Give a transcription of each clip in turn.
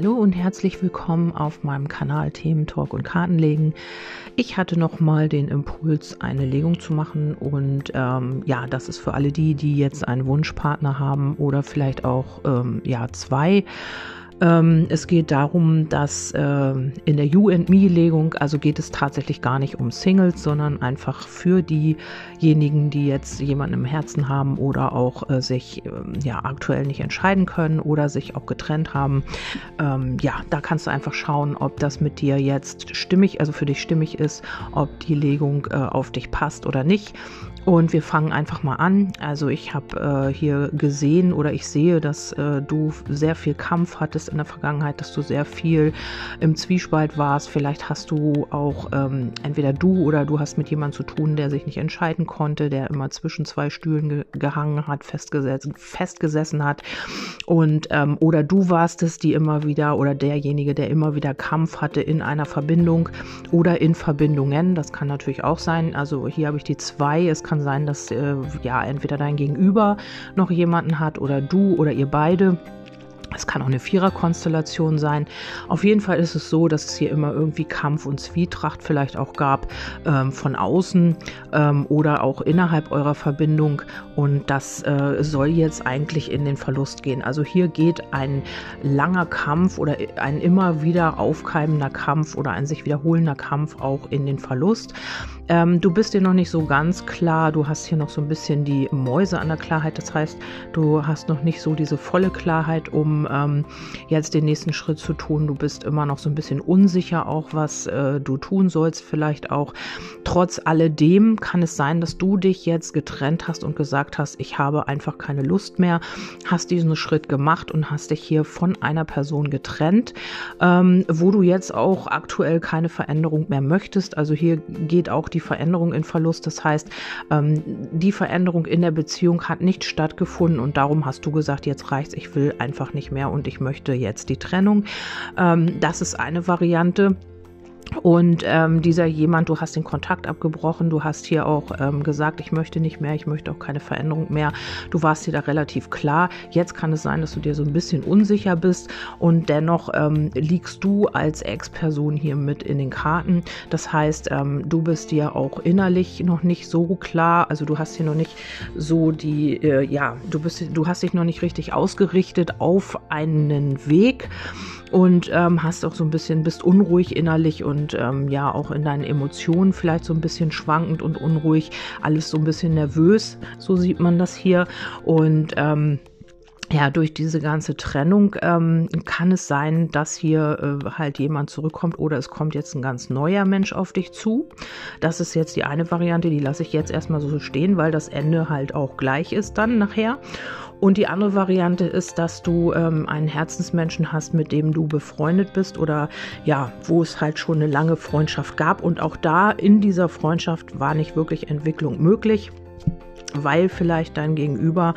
Hallo und herzlich willkommen auf meinem Kanal Themen Talk und Kartenlegen. Ich hatte noch mal den Impuls, eine Legung zu machen und ähm, ja, das ist für alle die, die jetzt einen Wunschpartner haben oder vielleicht auch ähm, ja zwei ähm, es geht darum, dass äh, in der You and Me-Legung, also geht es tatsächlich gar nicht um Singles, sondern einfach für diejenigen, die jetzt jemanden im Herzen haben oder auch äh, sich äh, ja aktuell nicht entscheiden können oder sich auch getrennt haben. Ähm, ja, da kannst du einfach schauen, ob das mit dir jetzt stimmig, also für dich stimmig ist, ob die Legung äh, auf dich passt oder nicht. Und wir fangen einfach mal an. Also ich habe äh, hier gesehen oder ich sehe, dass äh, du sehr viel Kampf hattest in der Vergangenheit, dass du sehr viel im Zwiespalt warst. Vielleicht hast du auch ähm, entweder du oder du hast mit jemandem zu tun, der sich nicht entscheiden konnte, der immer zwischen zwei Stühlen ge gehangen hat, festgesessen, festgesessen hat. Und ähm, oder du warst es, die immer wieder oder derjenige, der immer wieder Kampf hatte in einer Verbindung oder in Verbindungen. Das kann natürlich auch sein. Also hier habe ich die zwei. Es kann sein, dass äh, ja entweder dein Gegenüber noch jemanden hat oder du oder ihr beide. Es kann auch eine Viererkonstellation sein. Auf jeden Fall ist es so, dass es hier immer irgendwie Kampf und Zwietracht vielleicht auch gab ähm, von außen ähm, oder auch innerhalb eurer Verbindung. Und das äh, soll jetzt eigentlich in den Verlust gehen. Also hier geht ein langer Kampf oder ein immer wieder aufkeimender Kampf oder ein sich wiederholender Kampf auch in den Verlust. Ähm, du bist dir noch nicht so ganz klar. Du hast hier noch so ein bisschen die Mäuse an der Klarheit. Das heißt, du hast noch nicht so diese volle Klarheit, um ähm, jetzt den nächsten Schritt zu tun. Du bist immer noch so ein bisschen unsicher auch, was äh, du tun sollst. Vielleicht auch trotz alledem kann es sein, dass du dich jetzt getrennt hast und gesagt hast, ich habe einfach keine Lust mehr, hast diesen Schritt gemacht und hast dich hier von einer Person getrennt, ähm, wo du jetzt auch aktuell keine Veränderung mehr möchtest. Also hier geht auch die Veränderung in Verlust. Das heißt, ähm, die Veränderung in der Beziehung hat nicht stattgefunden und darum hast du gesagt, jetzt reicht's, ich will einfach nicht mehr und ich möchte jetzt die Trennung. Ähm, das ist eine Variante. Und ähm, dieser jemand, du hast den Kontakt abgebrochen, du hast hier auch ähm, gesagt, ich möchte nicht mehr, ich möchte auch keine Veränderung mehr. Du warst dir da relativ klar. Jetzt kann es sein, dass du dir so ein bisschen unsicher bist und dennoch ähm, liegst du als Ex-Person hier mit in den Karten. Das heißt, ähm, du bist dir auch innerlich noch nicht so klar. Also du hast hier noch nicht so die, äh, ja, du bist, du hast dich noch nicht richtig ausgerichtet auf einen Weg und ähm, hast auch so ein bisschen, bist unruhig innerlich und ähm, ja auch in deinen Emotionen vielleicht so ein bisschen schwankend und unruhig, alles so ein bisschen nervös, so sieht man das hier. Und ähm, ja, durch diese ganze Trennung ähm, kann es sein, dass hier äh, halt jemand zurückkommt oder es kommt jetzt ein ganz neuer Mensch auf dich zu. Das ist jetzt die eine Variante, die lasse ich jetzt erstmal so stehen, weil das Ende halt auch gleich ist dann nachher. Und die andere Variante ist, dass du ähm, einen Herzensmenschen hast, mit dem du befreundet bist oder ja, wo es halt schon eine lange Freundschaft gab. Und auch da in dieser Freundschaft war nicht wirklich Entwicklung möglich, weil vielleicht dein Gegenüber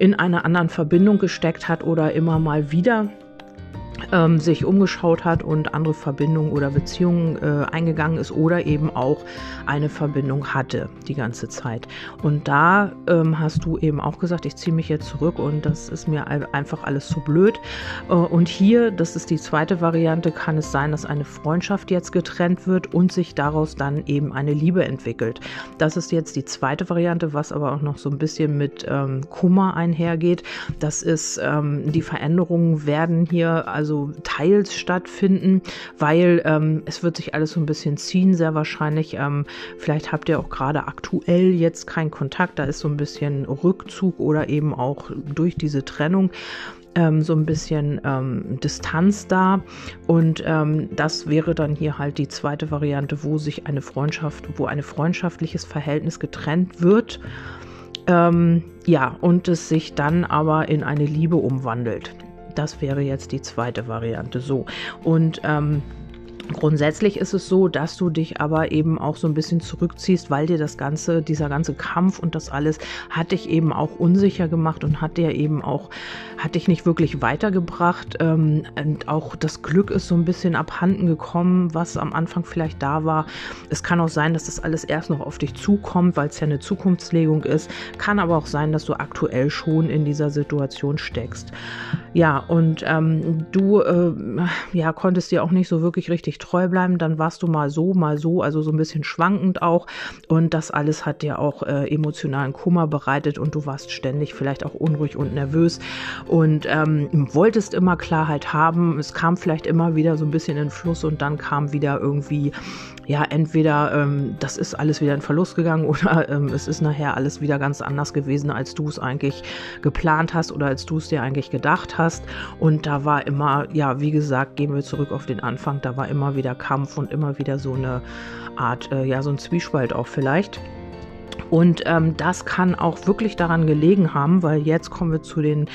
in einer anderen Verbindung gesteckt hat oder immer mal wieder ähm, sich umgeschaut hat und andere Verbindungen oder Beziehungen äh, eingegangen ist oder eben auch eine Verbindung hatte die ganze Zeit. Und da ähm, hast du eben auch gesagt, ich ziehe mich jetzt zurück und das ist mir einfach alles zu blöd. Äh, und hier, das ist die zweite Variante, kann es sein, dass eine Freundschaft jetzt getrennt wird und sich daraus dann eben eine Liebe entwickelt. Das ist jetzt die zweite Variante, was aber auch noch so ein bisschen mit ähm, Kummer einhergeht. Das ist, ähm, die Veränderungen werden hier also teils stattfinden, weil ähm, es wird sich alles so ein bisschen ziehen, sehr wahrscheinlich. Ähm, vielleicht habt ihr auch gerade aktuell jetzt keinen Kontakt, da ist so ein bisschen Rückzug oder eben auch durch diese Trennung ähm, so ein bisschen ähm, Distanz da. Und ähm, das wäre dann hier halt die zweite Variante, wo sich eine Freundschaft, wo ein freundschaftliches Verhältnis getrennt wird. Ähm, ja, und es sich dann aber in eine Liebe umwandelt. Das wäre jetzt die zweite Variante. So. Und ähm, Grundsätzlich ist es so, dass du dich aber eben auch so ein bisschen zurückziehst, weil dir das ganze, dieser ganze Kampf und das alles hat dich eben auch unsicher gemacht und hat dir eben auch, hat dich nicht wirklich weitergebracht. Ähm, und auch das Glück ist so ein bisschen abhanden gekommen, was am Anfang vielleicht da war. Es kann auch sein, dass das alles erst noch auf dich zukommt, weil es ja eine Zukunftslegung ist. Kann aber auch sein, dass du aktuell schon in dieser Situation steckst. Ja, und ähm, du äh, ja, konntest dir auch nicht so wirklich richtig treu bleiben. Dann warst du mal so, mal so, also so ein bisschen schwankend auch. Und das alles hat dir auch äh, emotionalen Kummer bereitet und du warst ständig vielleicht auch unruhig und nervös und ähm, wolltest immer Klarheit haben. Es kam vielleicht immer wieder so ein bisschen in Fluss und dann kam wieder irgendwie ja, entweder ähm, das ist alles wieder in Verlust gegangen oder ähm, es ist nachher alles wieder ganz anders gewesen, als du es eigentlich geplant hast oder als du es dir eigentlich gedacht hast. Und da war immer, ja, wie gesagt, gehen wir zurück auf den Anfang, da war immer wieder Kampf und immer wieder so eine Art, äh, ja, so ein Zwiespalt auch vielleicht. Und ähm, das kann auch wirklich daran gelegen haben, weil jetzt kommen wir zu den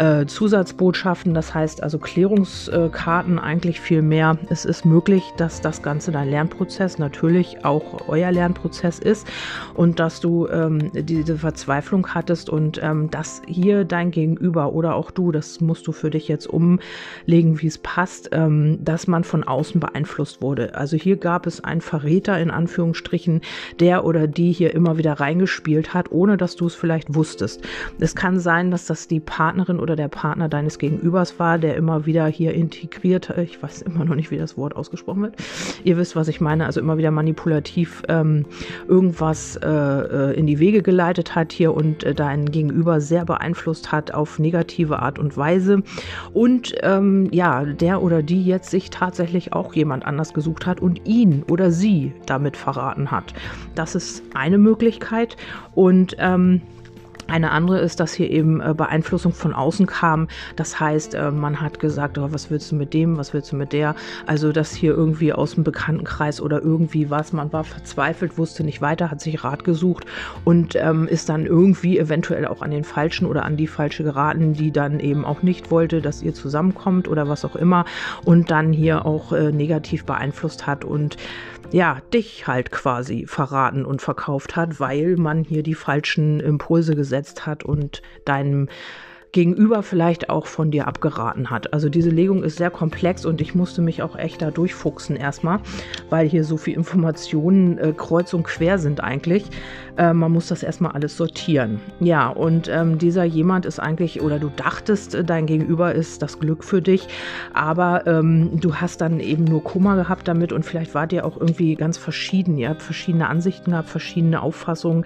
äh, Zusatzbotschaften, das heißt also Klärungskarten eigentlich viel mehr. Es ist möglich, dass das Ganze dein Lernprozess natürlich auch euer Lernprozess ist und dass du ähm, diese Verzweiflung hattest und ähm, dass hier dein Gegenüber oder auch du, das musst du für dich jetzt umlegen, wie es passt, ähm, dass man von außen beeinflusst wurde. Also hier gab es einen Verräter in Anführungsstrichen, der oder die hier immer wieder reingespielt hat, ohne dass du es vielleicht wusstest. Es kann sein, dass das die Partnerin oder oder der Partner deines Gegenübers war, der immer wieder hier integriert, ich weiß immer noch nicht, wie das Wort ausgesprochen wird. Ihr wisst, was ich meine, also immer wieder manipulativ ähm, irgendwas äh, äh, in die Wege geleitet hat hier und äh, dein Gegenüber sehr beeinflusst hat auf negative Art und Weise. Und ähm, ja, der oder die jetzt sich tatsächlich auch jemand anders gesucht hat und ihn oder sie damit verraten hat. Das ist eine Möglichkeit. Und ähm, eine andere ist, dass hier eben äh, Beeinflussung von außen kam. Das heißt, äh, man hat gesagt, oh, was willst du mit dem, was willst du mit der? Also, dass hier irgendwie aus dem Bekanntenkreis oder irgendwie was, man war verzweifelt, wusste nicht weiter, hat sich Rat gesucht und ähm, ist dann irgendwie eventuell auch an den Falschen oder an die Falsche geraten, die dann eben auch nicht wollte, dass ihr zusammenkommt oder was auch immer und dann hier auch äh, negativ beeinflusst hat und ja, dich halt quasi verraten und verkauft hat, weil man hier die falschen Impulse gesetzt hat und deinem Gegenüber vielleicht auch von dir abgeraten hat. Also diese Legung ist sehr komplex und ich musste mich auch echt da durchfuchsen erstmal, weil hier so viel Informationen äh, kreuz und quer sind eigentlich. Äh, man muss das erstmal alles sortieren. Ja, und ähm, dieser jemand ist eigentlich, oder du dachtest, äh, dein Gegenüber ist das Glück für dich, aber ähm, du hast dann eben nur Kummer gehabt damit und vielleicht wart ihr auch irgendwie ganz verschieden. Ihr habt verschiedene Ansichten gehabt, verschiedene Auffassungen,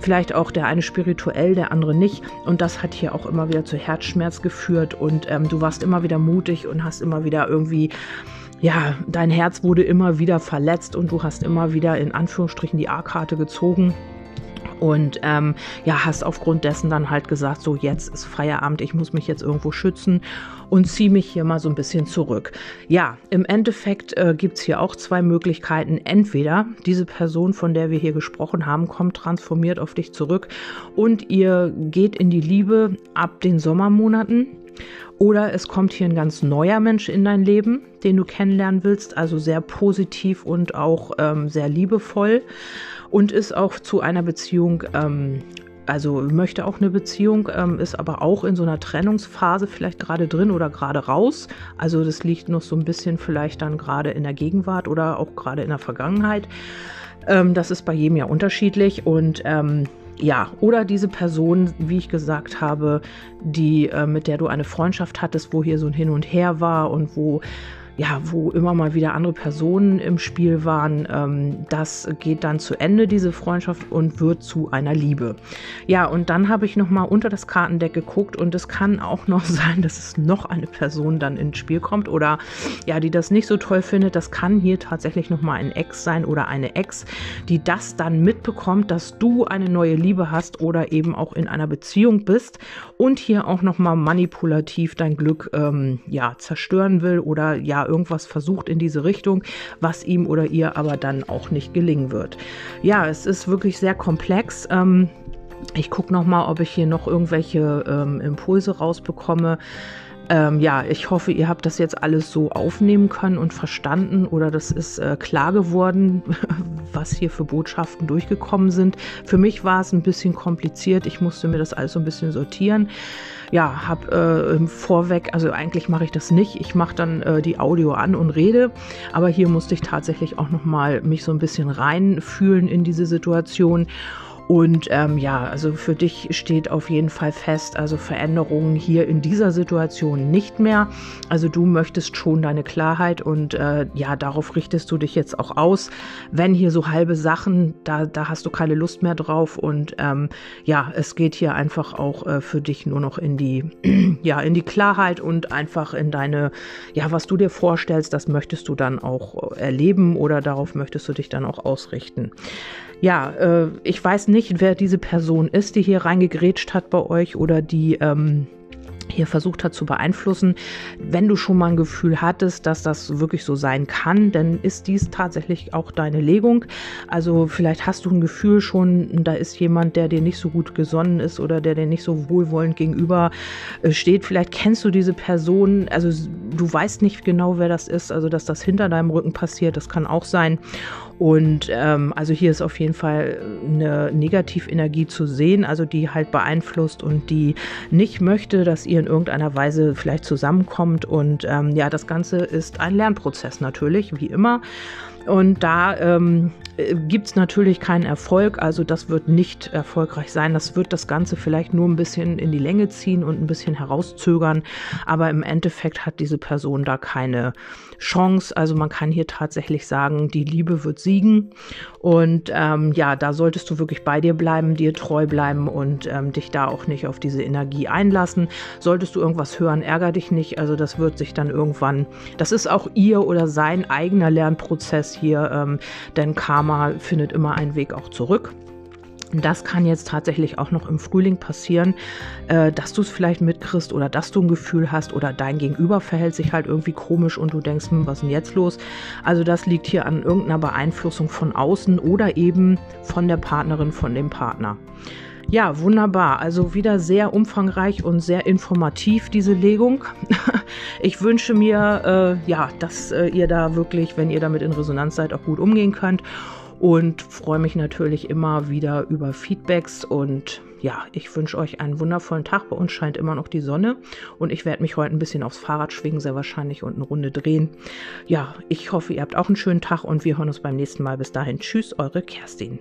vielleicht auch der eine spirituell, der andere nicht. Und das hat hier auch immer wieder zu Herzschmerz geführt und ähm, du warst immer wieder mutig und hast immer wieder irgendwie ja, dein Herz wurde immer wieder verletzt und du hast immer wieder in Anführungsstrichen die A-Karte gezogen und ähm, ja, hast aufgrund dessen dann halt gesagt, so jetzt ist Feierabend, ich muss mich jetzt irgendwo schützen und ziehe mich hier mal so ein bisschen zurück. Ja, im Endeffekt äh, gibt es hier auch zwei Möglichkeiten. Entweder diese Person, von der wir hier gesprochen haben, kommt transformiert auf dich zurück und ihr geht in die Liebe ab den Sommermonaten. Oder es kommt hier ein ganz neuer Mensch in dein Leben, den du kennenlernen willst, also sehr positiv und auch ähm, sehr liebevoll und ist auch zu einer Beziehung ähm, also möchte auch eine Beziehung, ähm, ist aber auch in so einer Trennungsphase vielleicht gerade drin oder gerade raus. Also das liegt noch so ein bisschen vielleicht dann gerade in der Gegenwart oder auch gerade in der Vergangenheit. Ähm, das ist bei jedem ja unterschiedlich und ähm, ja, oder diese Person, wie ich gesagt habe, die äh, mit der du eine Freundschaft hattest, wo hier so ein Hin und Her war und wo ja, wo immer mal wieder andere Personen im Spiel waren. Ähm, das geht dann zu Ende, diese Freundschaft, und wird zu einer Liebe. Ja, und dann habe ich nochmal unter das Kartendeck geguckt und es kann auch noch sein, dass es noch eine Person dann ins Spiel kommt oder ja, die das nicht so toll findet. Das kann hier tatsächlich nochmal ein Ex sein oder eine Ex, die das dann mitbekommt, dass du eine neue Liebe hast oder eben auch in einer Beziehung bist und hier auch nochmal manipulativ dein Glück ähm, ja, zerstören will oder ja irgendwas versucht in diese Richtung, was ihm oder ihr aber dann auch nicht gelingen wird. Ja, es ist wirklich sehr komplex. Ähm, ich gucke noch mal, ob ich hier noch irgendwelche ähm, Impulse rausbekomme ähm, ja, ich hoffe, ihr habt das jetzt alles so aufnehmen können und verstanden oder das ist äh, klar geworden, was hier für Botschaften durchgekommen sind. Für mich war es ein bisschen kompliziert. Ich musste mir das alles so ein bisschen sortieren. Ja, habe äh, vorweg, also eigentlich mache ich das nicht. Ich mache dann äh, die Audio an und rede, aber hier musste ich tatsächlich auch noch mal mich so ein bisschen reinfühlen in diese Situation und ähm, ja, also für dich steht auf jeden Fall fest, also Veränderungen hier in dieser Situation nicht mehr. Also du möchtest schon deine Klarheit und äh, ja, darauf richtest du dich jetzt auch aus. Wenn hier so halbe Sachen, da, da hast du keine Lust mehr drauf und ähm, ja, es geht hier einfach auch äh, für dich nur noch in die, ja, in die Klarheit und einfach in deine, ja, was du dir vorstellst, das möchtest du dann auch erleben oder darauf möchtest du dich dann auch ausrichten ja, äh, ich weiß nicht, wer diese Person ist, die hier reingegrätscht hat bei euch oder die ähm, hier versucht hat zu beeinflussen. Wenn du schon mal ein Gefühl hattest, dass das wirklich so sein kann, dann ist dies tatsächlich auch deine Legung. Also vielleicht hast du ein Gefühl schon, da ist jemand, der dir nicht so gut gesonnen ist oder der dir nicht so wohlwollend gegenüber äh, steht. Vielleicht kennst du diese Person, also du weißt nicht genau, wer das ist, also dass das hinter deinem Rücken passiert, das kann auch sein. Und ähm, also hier ist auf jeden Fall eine Negativenergie zu sehen, also die halt beeinflusst und die nicht möchte, dass ihr in irgendeiner Weise vielleicht zusammenkommt. Und ähm, ja, das Ganze ist ein Lernprozess natürlich, wie immer. Und da ähm, gibt es natürlich keinen Erfolg, also das wird nicht erfolgreich sein. Das wird das Ganze vielleicht nur ein bisschen in die Länge ziehen und ein bisschen herauszögern, aber im Endeffekt hat diese Person da keine Chance. Also man kann hier tatsächlich sagen, die Liebe wird siegen und ähm, ja, da solltest du wirklich bei dir bleiben, dir treu bleiben und ähm, dich da auch nicht auf diese Energie einlassen. Solltest du irgendwas hören, ärger dich nicht. Also das wird sich dann irgendwann, das ist auch ihr oder sein eigener Lernprozess hier, ähm, denn Karma findet immer einen Weg auch zurück. Das kann jetzt tatsächlich auch noch im Frühling passieren, äh, dass du es vielleicht mitkriegst oder dass du ein Gefühl hast oder dein Gegenüber verhält sich halt irgendwie komisch und du denkst, hm, was ist denn jetzt los? Also das liegt hier an irgendeiner Beeinflussung von außen oder eben von der Partnerin, von dem Partner. Ja, wunderbar. Also wieder sehr umfangreich und sehr informativ diese Legung. Ich wünsche mir, äh, ja, dass äh, ihr da wirklich, wenn ihr damit in Resonanz seid, auch gut umgehen könnt und freue mich natürlich immer wieder über Feedbacks und ja, ich wünsche euch einen wundervollen Tag. Bei uns scheint immer noch die Sonne und ich werde mich heute ein bisschen aufs Fahrrad schwingen, sehr wahrscheinlich und eine Runde drehen. Ja, ich hoffe, ihr habt auch einen schönen Tag und wir hören uns beim nächsten Mal. Bis dahin, tschüss, eure Kerstin.